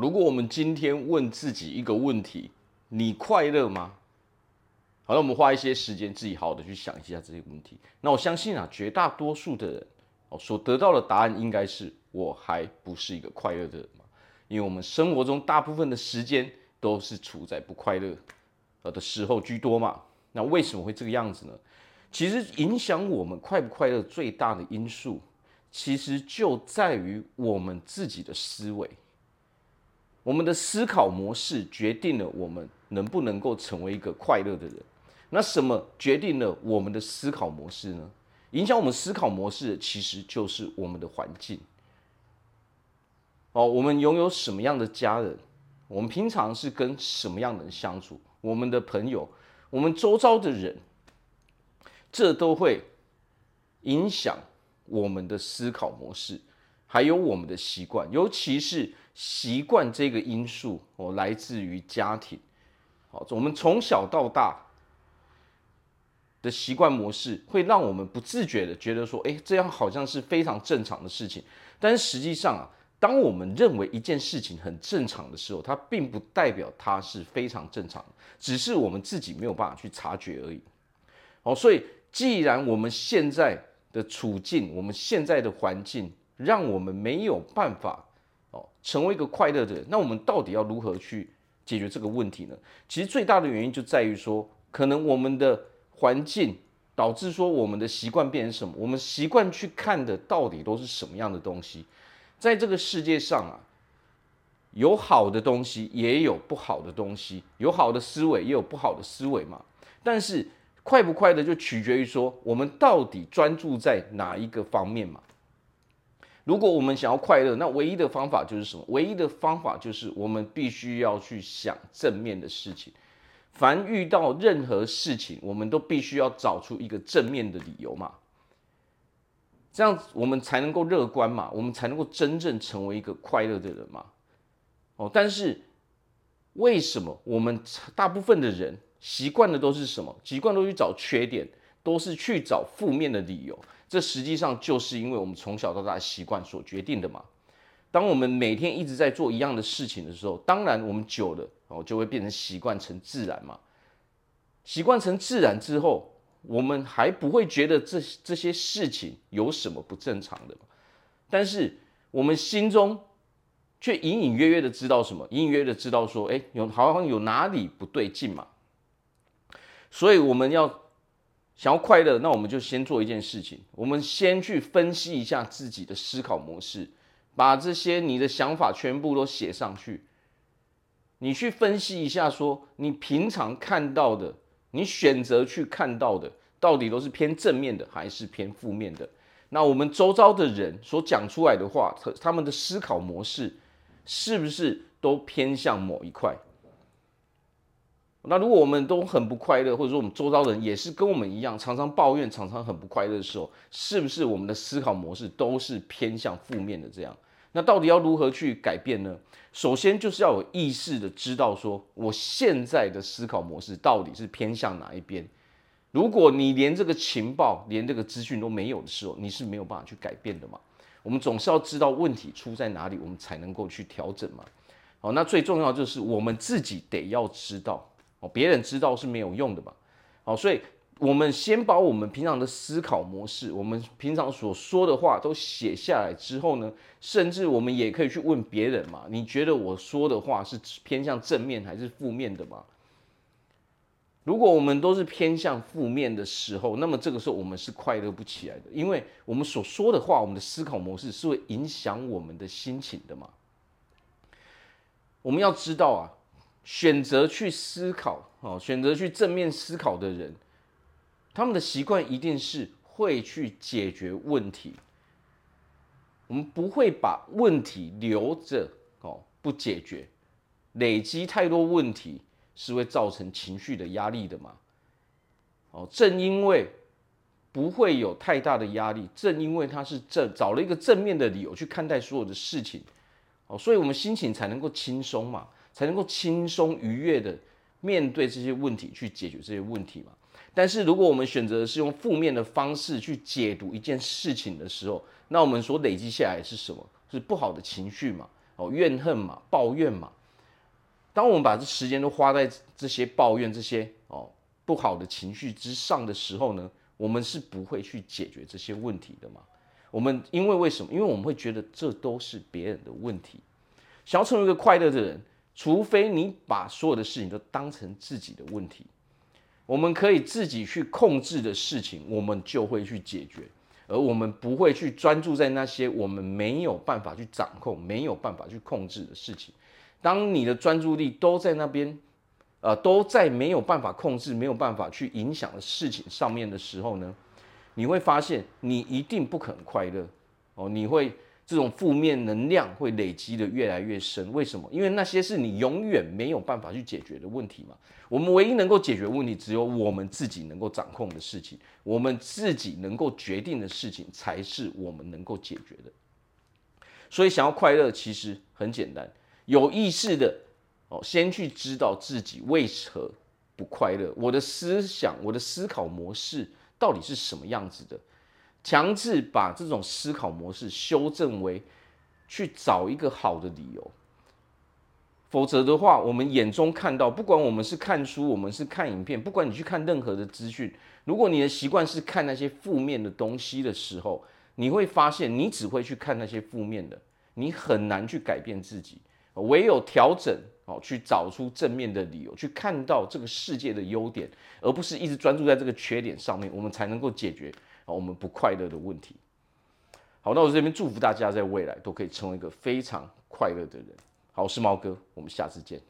如果我们今天问自己一个问题：你快乐吗？好，那我们花一些时间自己好好的去想一下这些问题。那我相信啊，绝大多数的人哦所得到的答案应该是我还不是一个快乐的人嘛，因为我们生活中大部分的时间都是处在不快乐呃的时候居多嘛。那为什么会这个样子呢？其实影响我们快不快乐最大的因素，其实就在于我们自己的思维。我们的思考模式决定了我们能不能够成为一个快乐的人。那什么决定了我们的思考模式呢？影响我们思考模式的其实就是我们的环境。哦，我们拥有什么样的家人？我们平常是跟什么样的人相处？我们的朋友，我们周遭的人，这都会影响我们的思考模式，还有我们的习惯，尤其是习惯这个因素哦，来自于家庭。好，我们从小到大。的习惯模式会让我们不自觉的觉得说，诶，这样好像是非常正常的事情。但实际上啊，当我们认为一件事情很正常的时候，它并不代表它是非常正常，只是我们自己没有办法去察觉而已。哦，所以既然我们现在的处境，我们现在的环境，让我们没有办法哦成为一个快乐的人，那我们到底要如何去解决这个问题呢？其实最大的原因就在于说，可能我们的。环境导致说我们的习惯变成什么？我们习惯去看的到底都是什么样的东西？在这个世界上啊，有好的东西，也有不好的东西；有好的思维，也有不好的思维嘛。但是快不快乐就取决于说我们到底专注在哪一个方面嘛。如果我们想要快乐，那唯一的方法就是什么？唯一的方法就是我们必须要去想正面的事情。凡遇到任何事情，我们都必须要找出一个正面的理由嘛，这样我们才能够乐观嘛，我们才能够真正成为一个快乐的人嘛。哦，但是为什么我们大部分的人习惯的都是什么？习惯都去找缺点，都是去找负面的理由。这实际上就是因为我们从小到大的习惯所决定的嘛。当我们每天一直在做一样的事情的时候，当然我们久了哦就会变成习惯成自然嘛。习惯成自然之后，我们还不会觉得这这些事情有什么不正常的。但是我们心中却隐隐约约的知道什么？隐隐约约的知道说，哎，有好像有哪里不对劲嘛。所以我们要想要快乐，那我们就先做一件事情，我们先去分析一下自己的思考模式。把这些你的想法全部都写上去，你去分析一下，说你平常看到的，你选择去看到的，到底都是偏正面的还是偏负面的？那我们周遭的人所讲出来的话，他他们的思考模式是不是都偏向某一块？那如果我们都很不快乐，或者说我们周遭的人也是跟我们一样，常常抱怨，常常很不快乐的时候，是不是我们的思考模式都是偏向负面的？这样，那到底要如何去改变呢？首先就是要有意识的知道说，我现在的思考模式到底是偏向哪一边。如果你连这个情报、连这个资讯都没有的时候，你是没有办法去改变的嘛。我们总是要知道问题出在哪里，我们才能够去调整嘛。好，那最重要就是我们自己得要知道。别人知道是没有用的嘛，好，所以我们先把我们平常的思考模式，我们平常所说的话都写下来之后呢，甚至我们也可以去问别人嘛，你觉得我说的话是偏向正面还是负面的嘛？如果我们都是偏向负面的时候，那么这个时候我们是快乐不起来的，因为我们所说的话，我们的思考模式是会影响我们的心情的嘛。我们要知道啊。选择去思考，哦，选择去正面思考的人，他们的习惯一定是会去解决问题。我们不会把问题留着哦，不解决，累积太多问题是会造成情绪的压力的嘛。哦，正因为不会有太大的压力，正因为他是正找了一个正面的理由去看待所有的事情，哦，所以我们心情才能够轻松嘛。才能够轻松愉悦的面对这些问题，去解决这些问题嘛。但是如果我们选择是用负面的方式去解读一件事情的时候，那我们所累积下来是什么？是不好的情绪嘛？哦，怨恨嘛，抱怨嘛。当我们把这时间都花在这些抱怨、这些哦不好的情绪之上的时候呢，我们是不会去解决这些问题的嘛。我们因为为什么？因为我们会觉得这都是别人的问题。想要成为一个快乐的人，除非你把所有的事情都当成自己的问题。我们可以自己去控制的事情，我们就会去解决，而我们不会去专注在那些我们没有办法去掌控、没有办法去控制的事情。当你的专注力都在那边，呃，都在没有办法控制、没有办法去影响的事情上面的时候呢，你会发现你一定不可能快乐哦，你会。这种负面能量会累积的越来越深，为什么？因为那些是你永远没有办法去解决的问题嘛。我们唯一能够解决问题，只有我们自己能够掌控的事情，我们自己能够决定的事情，才是我们能够解决的。所以，想要快乐，其实很简单，有意识的哦，先去知道自己为何不快乐，我的思想，我的思考模式到底是什么样子的。强制把这种思考模式修正为去找一个好的理由，否则的话，我们眼中看到，不管我们是看书，我们是看影片，不管你去看任何的资讯，如果你的习惯是看那些负面的东西的时候，你会发现你只会去看那些负面的，你很难去改变自己。唯有调整哦，去找出正面的理由，去看到这个世界的优点，而不是一直专注在这个缺点上面，我们才能够解决。好我们不快乐的问题。好，那我这边祝福大家在未来都可以成为一个非常快乐的人。好，我是猫哥，我们下次见。